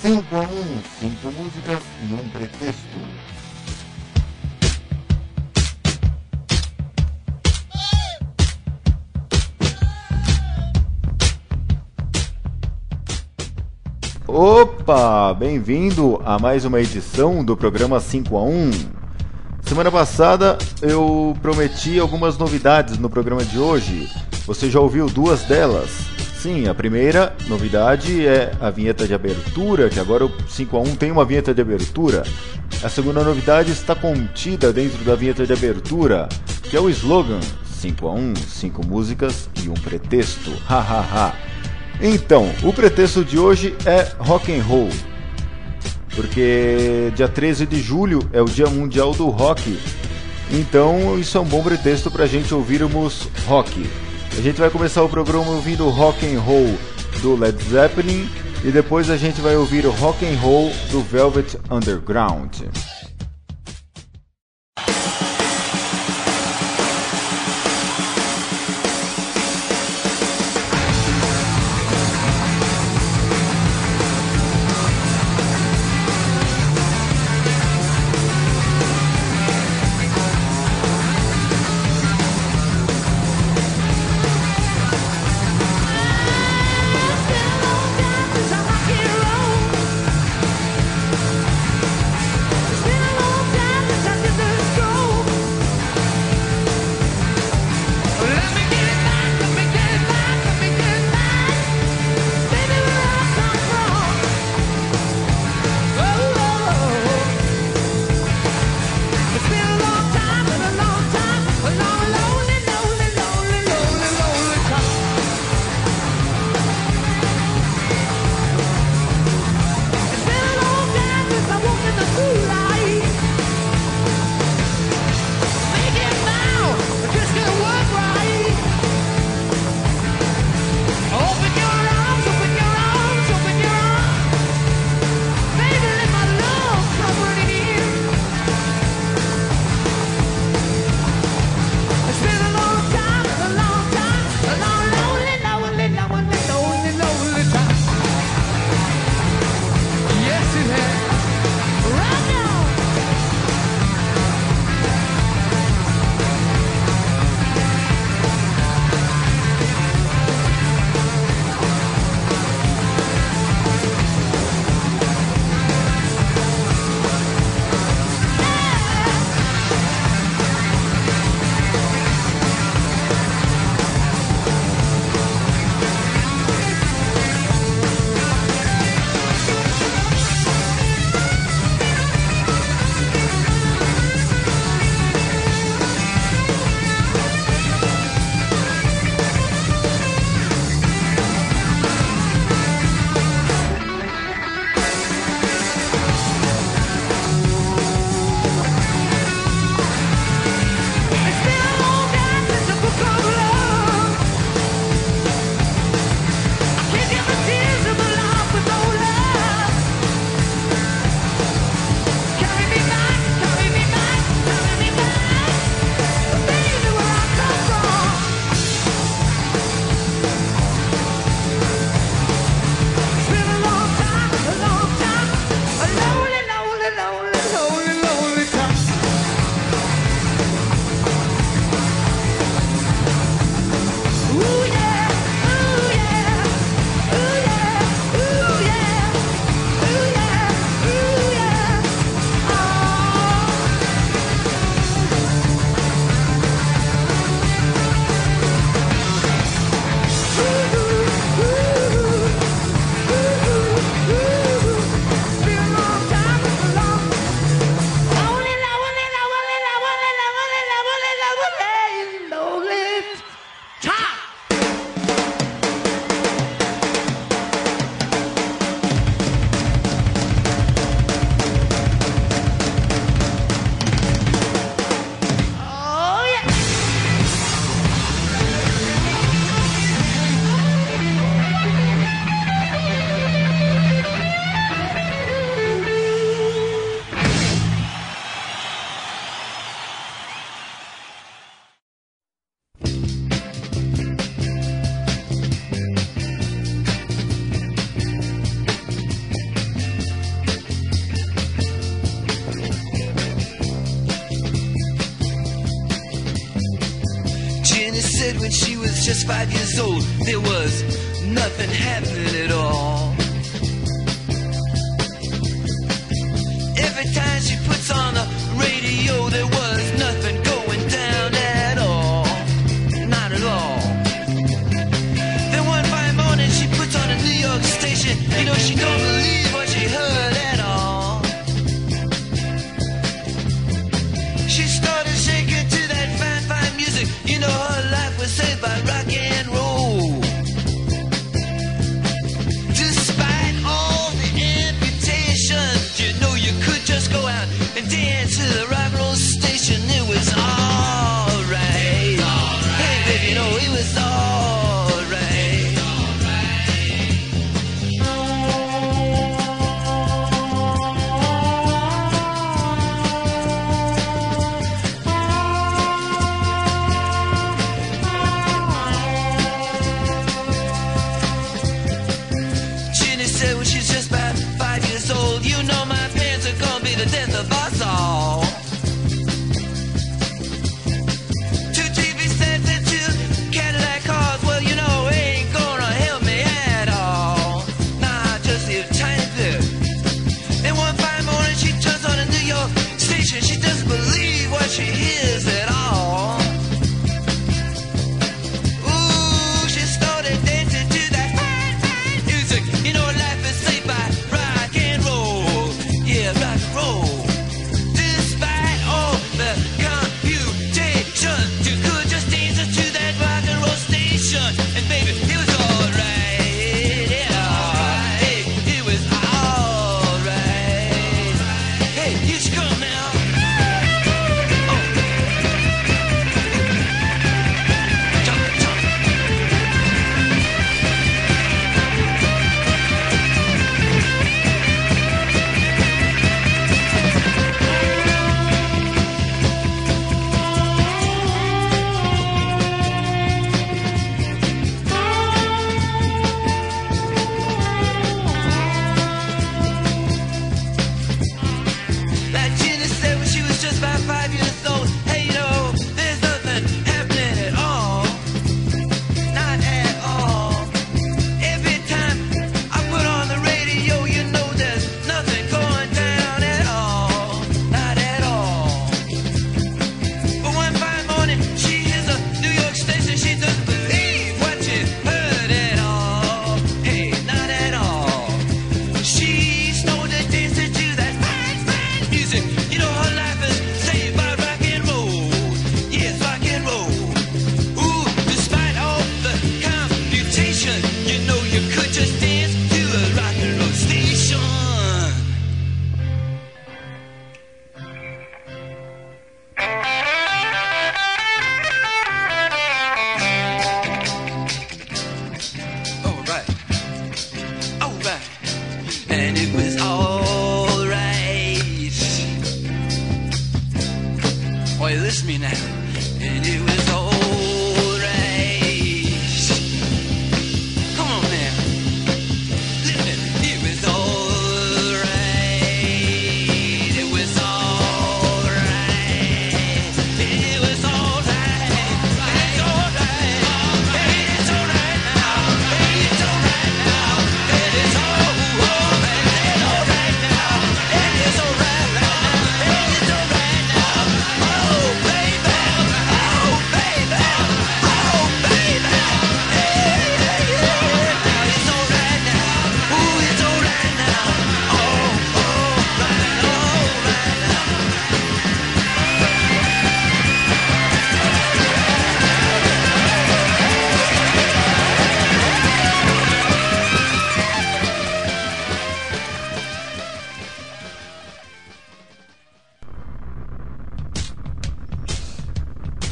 Cinco a um, cinco músicas e um pretexto. Opa, bem-vindo a mais uma edição do programa 5 a 1. Semana passada eu prometi algumas novidades no programa de hoje. Você já ouviu duas delas? Sim, a primeira novidade é a vinheta de abertura, que agora o 5 a 1 tem uma vinheta de abertura. A segunda novidade está contida dentro da vinheta de abertura, que é o slogan 5 a 1, 5 músicas e um pretexto. Hahaha. Então, o pretexto de hoje é rock and roll. Porque dia 13 de julho é o Dia Mundial do Rock. Então, isso é um bom pretexto para a gente ouvirmos rock. A gente vai começar o programa ouvindo rock and roll do Led Zeppelin e depois a gente vai ouvir o rock and roll do Velvet Underground.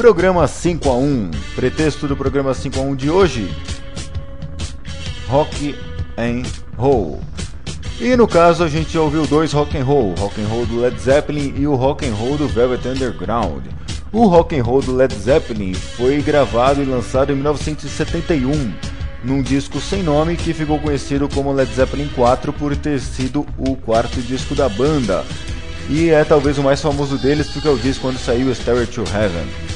Programa 5 a 1. Pretexto do programa 5 a 1 de hoje: Rock and Roll. E no caso a gente ouviu dois rock and roll, rock and roll do Led Zeppelin e o rock and roll do Velvet Underground. O rock and roll do Led Zeppelin foi gravado e lançado em 1971, num disco sem nome que ficou conhecido como Led Zeppelin 4 por ter sido o quarto disco da banda. E é talvez o mais famoso deles porque é o disco quando saiu Stairway to Heaven.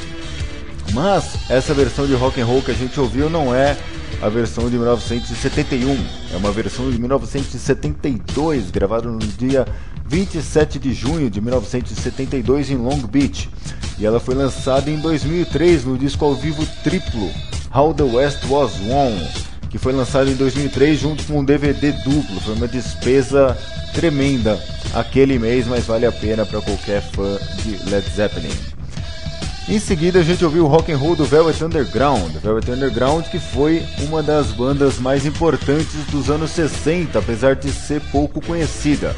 Mas essa versão de rock and roll que a gente ouviu não é a versão de 1971, é uma versão de 1972, gravada no dia 27 de junho de 1972 em Long Beach. E ela foi lançada em 2003 no disco ao vivo triplo How the West Was Won, que foi lançado em 2003 junto com um DVD duplo. Foi uma despesa tremenda aquele mês, mas vale a pena para qualquer fã de Led Zeppelin. Em seguida a gente ouviu o rock and roll do Velvet Underground, Velvet Underground que foi uma das bandas mais importantes dos anos 60, apesar de ser pouco conhecida.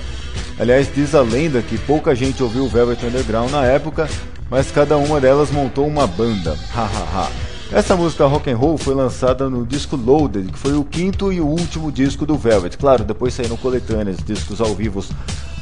Aliás, diz a lenda que pouca gente ouviu o Velvet Underground na época, mas cada uma delas montou uma banda. Hahaha. Essa música rock and roll foi lançada no disco Loaded, que foi o quinto e o último disco do Velvet. Claro, depois saíram coletâneas, discos ao vivo,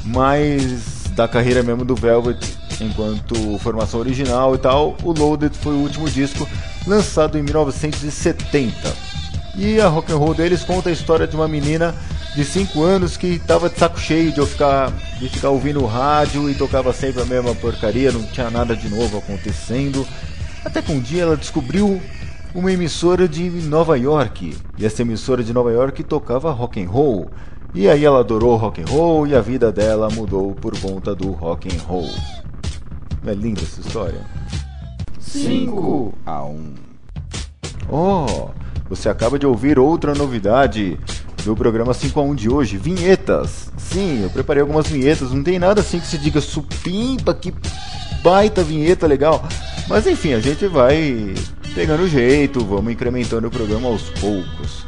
mas da carreira mesmo do Velvet, enquanto formação original e tal, o Loaded foi o último disco lançado em 1970. E a rock and roll deles conta a história de uma menina de 5 anos que estava de saco cheio de eu ficar de ficar ouvindo rádio e tocava sempre a mesma porcaria, não tinha nada de novo acontecendo. Até que um dia ela descobriu uma emissora de Nova York. E essa emissora de Nova York tocava rock and roll. E aí ela adorou rock and roll e a vida dela mudou por conta do rock and roll. Não é linda essa história? 5 a 1. Oh, você acaba de ouvir outra novidade do programa 5 a 1 de hoje, vinhetas. Sim, eu preparei algumas vinhetas, não tem nada assim que se diga supimpa, que baita vinheta legal. Mas enfim, a gente vai pegando jeito, vamos incrementando o programa aos poucos.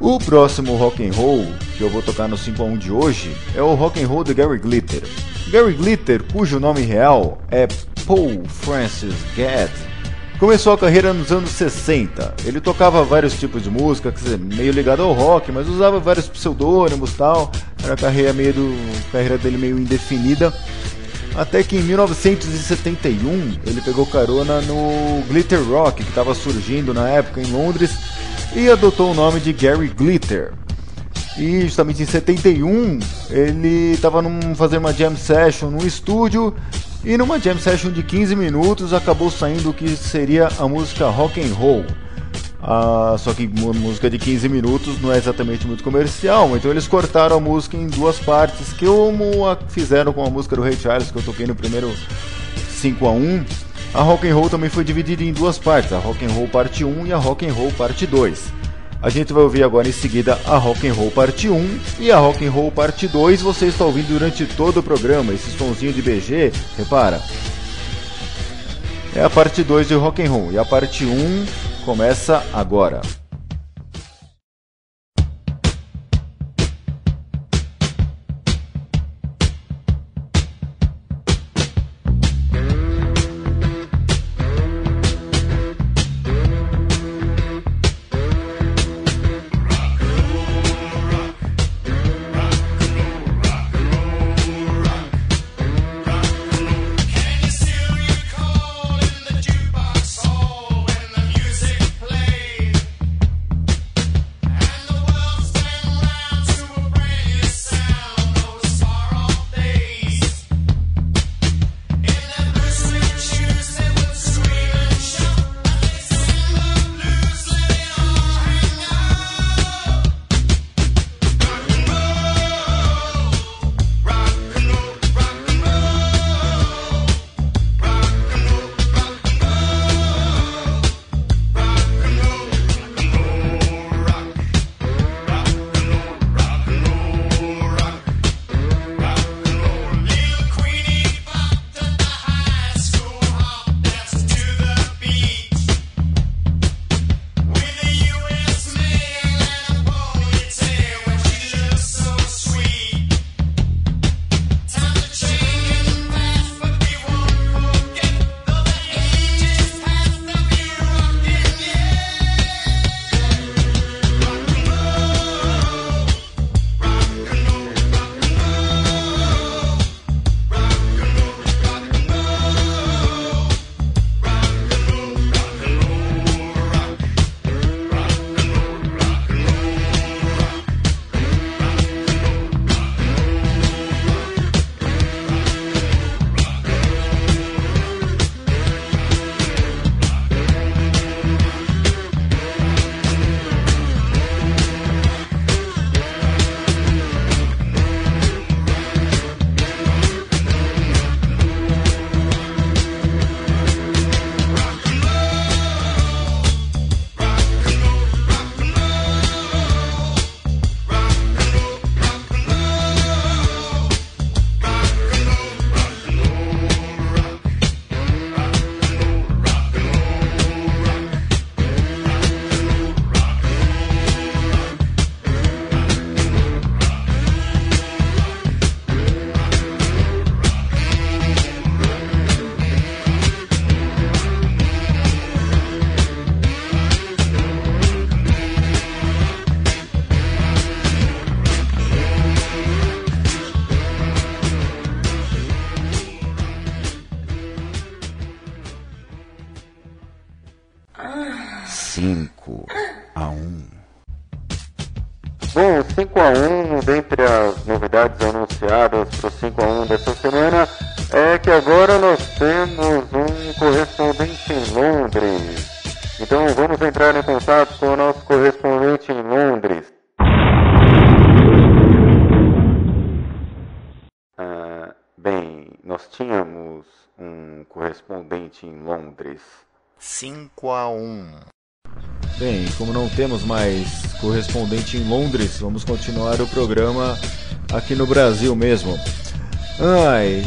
O próximo rock and roll que eu vou tocar no 5 a 1 de hoje é o rock and roll de Gary Glitter. Gary Glitter, cujo nome real é Paul Francis Gadd, começou a carreira nos anos 60. Ele tocava vários tipos de música, quer dizer, meio ligado ao rock, mas usava vários pseudônimos tal. Era a carreira, meio do, carreira dele meio indefinida. Até que em 1971 ele pegou carona no Glitter Rock, que estava surgindo na época em Londres, e adotou o nome de Gary Glitter. E justamente em 71 ele estava fazendo uma jam session no estúdio e numa jam session de 15 minutos acabou saindo o que seria a música rock and roll. Ah, só que uma música de 15 minutos não é exatamente muito comercial, então eles cortaram a música em duas partes, que como fizeram com a música do Ray Charles que eu toquei no primeiro 5 a 1. A rock and roll também foi dividida em duas partes, a rock and roll parte 1 e a rock and roll parte 2. A gente vai ouvir agora em seguida a Rock and Roll Parte 1 e a Rock and Roll Parte 2 você está ouvindo durante todo o programa, esse sonzinho de BG, repara. É a parte 2 de Rock and Roll e a parte 1 começa agora. Novidades anunciadas para o 5 a 1 dessa semana, é que agora nós temos um correspondente em Londres. Então vamos entrar em contato com o nosso correspondente em Londres. Ah, bem, nós tínhamos um correspondente em Londres. 5 a 1. Bem, como não temos mais correspondente em Londres, vamos continuar o programa aqui no Brasil mesmo. Ai,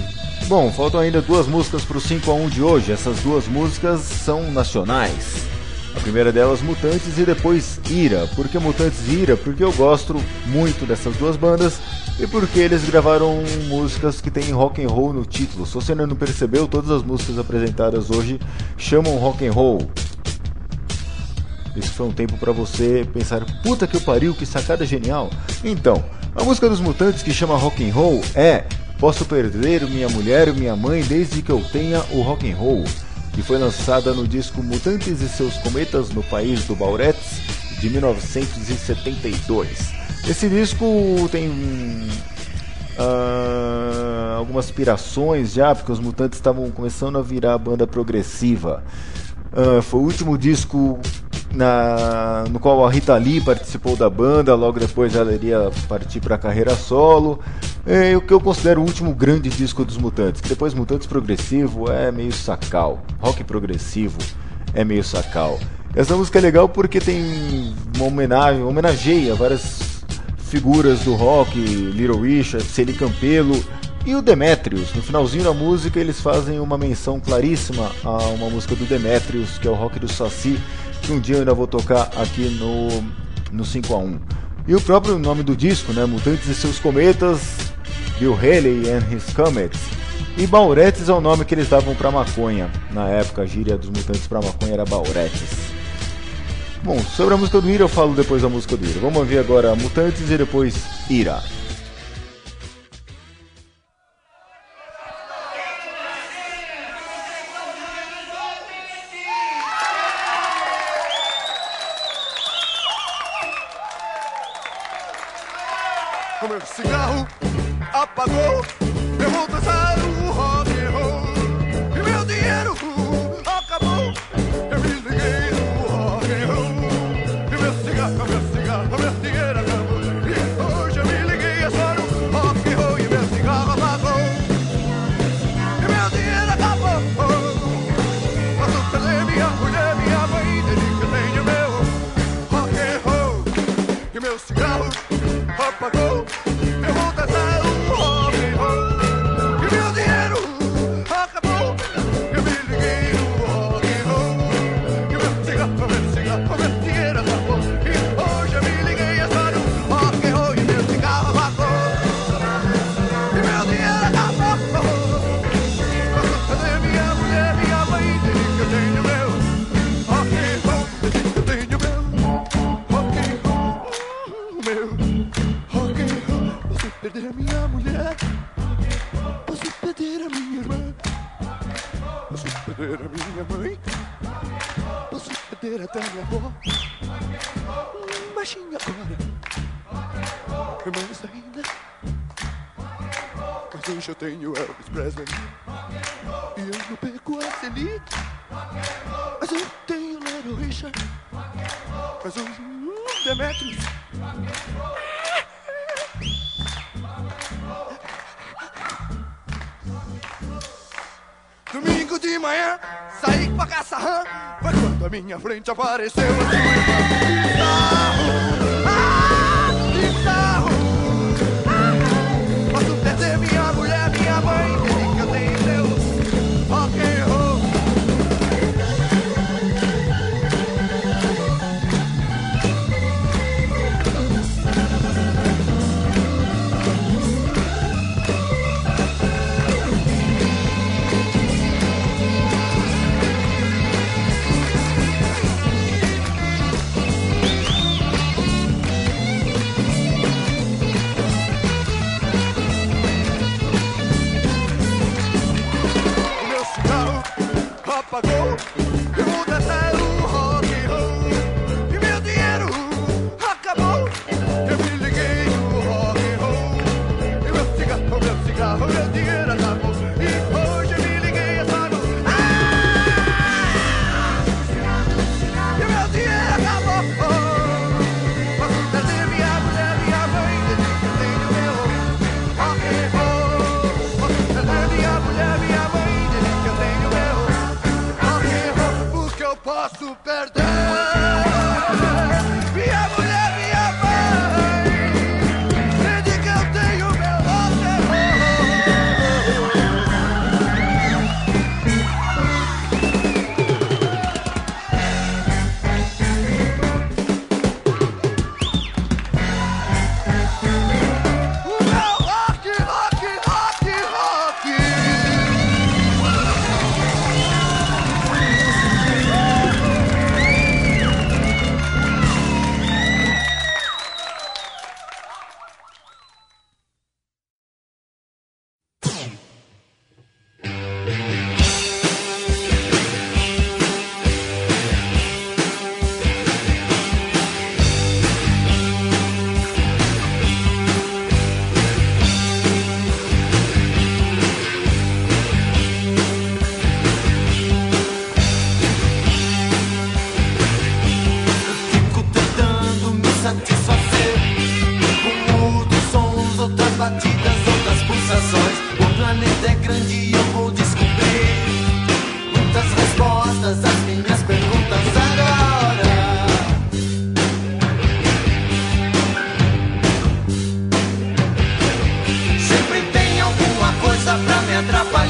bom, faltam ainda duas músicas para o 5 a 1 de hoje. Essas duas músicas são nacionais. A primeira delas, Mutantes, e depois Ira. Por que Mutantes e Ira? Porque eu gosto muito dessas duas bandas e porque eles gravaram músicas que têm rock and roll no título. Se você não percebeu, todas as músicas apresentadas hoje chamam rock and roll. Isso foi um tempo para você pensar, puta que pariu, que sacada genial. Então, a música dos Mutantes que chama rock and roll é Posso perder minha mulher e minha mãe desde que eu tenha o rock and roll, que foi lançada no disco Mutantes e seus Cometas no País do Bauretes de 1972. Esse disco tem ah, algumas aspirações já, porque os Mutantes estavam começando a virar banda progressiva. Ah, foi o último disco na, no qual a Rita Lee participou da banda, logo depois ela iria partir para a carreira solo. É o que eu considero o último grande disco dos Mutantes, que depois Mutantes progressivo é meio sacal, rock progressivo é meio sacal. Essa música é legal porque tem uma homenagem, homenageia várias figuras do rock, Little Richard, Celi Campelo e o Demetrius. No finalzinho da música eles fazem uma menção claríssima a uma música do Demetrius, que é o rock do Saci, um dia eu ainda vou tocar aqui no, no 5 a 1 E o próprio nome do disco, né? Mutantes e seus Cometas, Bill Haley and His Comets. E Bauretes é o nome que eles davam pra maconha. Na época, a gíria dos mutantes pra maconha era Bauretes. Bom, sobre a música do Ira eu falo depois da música do Ira. Vamos ouvir agora Mutantes e depois Ira. Eu tenho Elvis Presley. E eu não pego a Celine. Mas eu tenho Little Richard. Mas o hum, Demetrius. Domingo de manhã, saí pra caça rã. Foi quando a minha frente apareceu a sua irmã. Bizarro, apagou.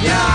Yeah.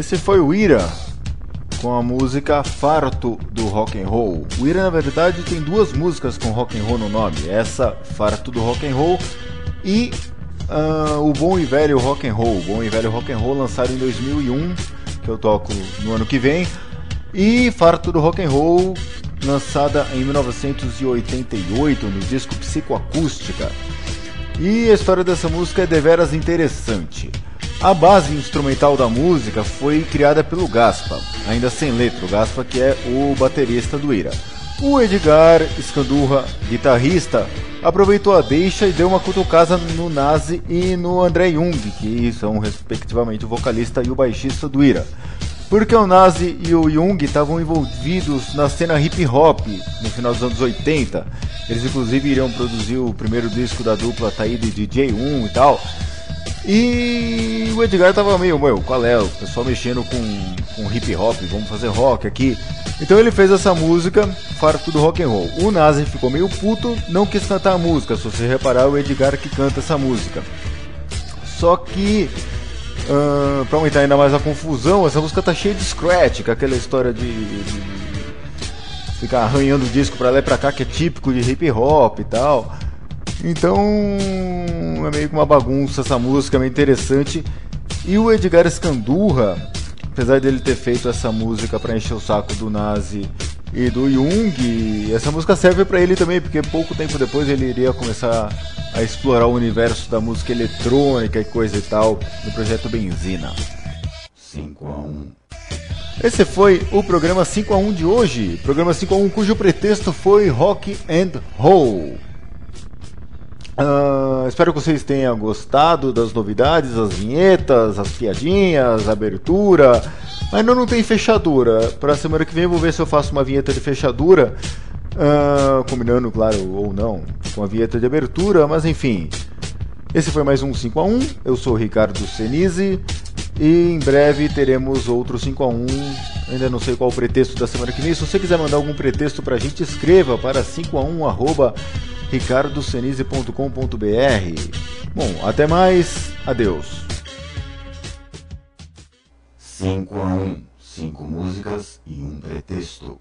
Esse foi o Ira com a música Farto do Rock and Roll. O Ira na verdade tem duas músicas com rock and roll no nome. Essa Farto do Rock and Roll e ah, o Bom e Velho Rock and Roll. O Bom e Velho Rock and Roll lançado em 2001, que eu toco no ano que vem, e Farto do Rock and Roll lançada em 1988 no disco Psicoacústica. E a história dessa música é deveras interessante. A base instrumental da música foi criada pelo Gaspa, ainda sem letra, o Gaspa que é o baterista do Ira. O Edgar Scandurra, guitarrista, aproveitou a deixa e deu uma cutucada no Nazi e no André Jung, que são respectivamente o vocalista e o baixista do Ira. Porque o Nazi e o Jung estavam envolvidos na cena hip hop no final dos anos 80. Eles inclusive iriam produzir o primeiro disco da dupla Taída e DJ1 e tal. E o Edgar tava meio, meu, qual é? O pessoal mexendo com, com hip hop, vamos fazer rock aqui. Então ele fez essa música, farto do rock and roll. O Nazi ficou meio puto, não quis cantar a música. Se você reparar, o Edgar que canta essa música. Só que, ah, pra aumentar ainda mais a confusão, essa música tá cheia de scratch, com aquela história de, de ficar arranhando o disco pra lá e pra cá, que é típico de hip hop e tal. Então é meio que uma bagunça essa música, é meio interessante. E o Edgar Scandurra, apesar dele ter feito essa música pra encher o saco do Nazi e do Jung, essa música serve pra ele também, porque pouco tempo depois ele iria começar a explorar o universo da música eletrônica e coisa e tal no projeto Benzina. 5 a 1 esse foi o programa 5 a 1 de hoje. Programa 5 a 1 cujo pretexto foi Rock and Roll. Ah, espero que vocês tenham gostado das novidades, as vinhetas, as piadinhas, a abertura. Ainda não tem fechadura. Para semana que vem vou ver se eu faço uma vinheta de fechadura. ah, combinando, claro, ou não, com a vinheta de abertura, mas enfim. Esse foi mais um 5 a 1 Eu sou o Ricardo Senise. E em breve teremos outro 5 a 1 Ainda não sei qual o pretexto da semana que vem. Se você quiser mandar algum pretexto pra gente, escreva para 5a1 arroba ricardosenise.com.br. Bom, até mais. Adeus. 5 a 1. 5 músicas e um pretexto.